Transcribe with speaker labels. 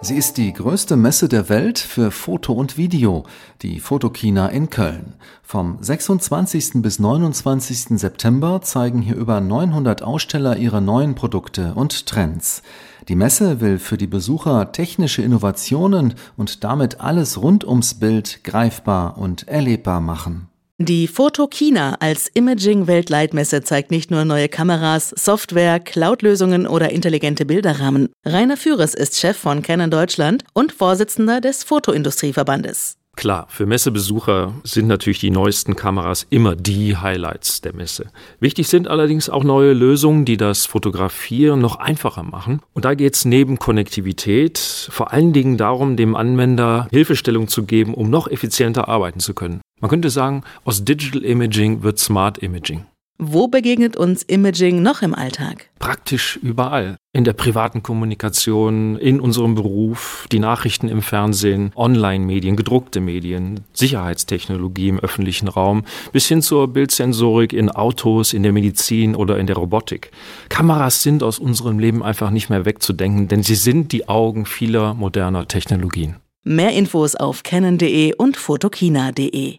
Speaker 1: Sie ist die größte Messe der Welt für Foto und Video, die Fotokina in Köln. Vom 26. bis 29. September zeigen hier über 900 Aussteller ihre neuen Produkte und Trends. Die Messe will für die Besucher technische Innovationen und damit alles rund ums Bild greifbar und erlebbar machen.
Speaker 2: Die Photokina als Imaging-Weltleitmesse zeigt nicht nur neue Kameras, Software, Cloud-Lösungen oder intelligente Bilderrahmen. Rainer Führes ist Chef von Canon Deutschland und Vorsitzender des Fotoindustrieverbandes.
Speaker 3: Klar, für Messebesucher sind natürlich die neuesten Kameras immer die Highlights der Messe. Wichtig sind allerdings auch neue Lösungen, die das Fotografieren noch einfacher machen. Und da geht es neben Konnektivität vor allen Dingen darum, dem Anwender Hilfestellung zu geben, um noch effizienter arbeiten zu können. Man könnte sagen, aus Digital Imaging wird Smart Imaging.
Speaker 2: Wo begegnet uns Imaging noch im Alltag?
Speaker 3: Praktisch überall. In der privaten Kommunikation, in unserem Beruf, die Nachrichten im Fernsehen, Online-Medien, gedruckte Medien, Sicherheitstechnologie im öffentlichen Raum, bis hin zur Bildsensorik in Autos, in der Medizin oder in der Robotik. Kameras sind aus unserem Leben einfach nicht mehr wegzudenken, denn sie sind die Augen vieler moderner Technologien.
Speaker 2: Mehr Infos auf canon.de und fotokina.de.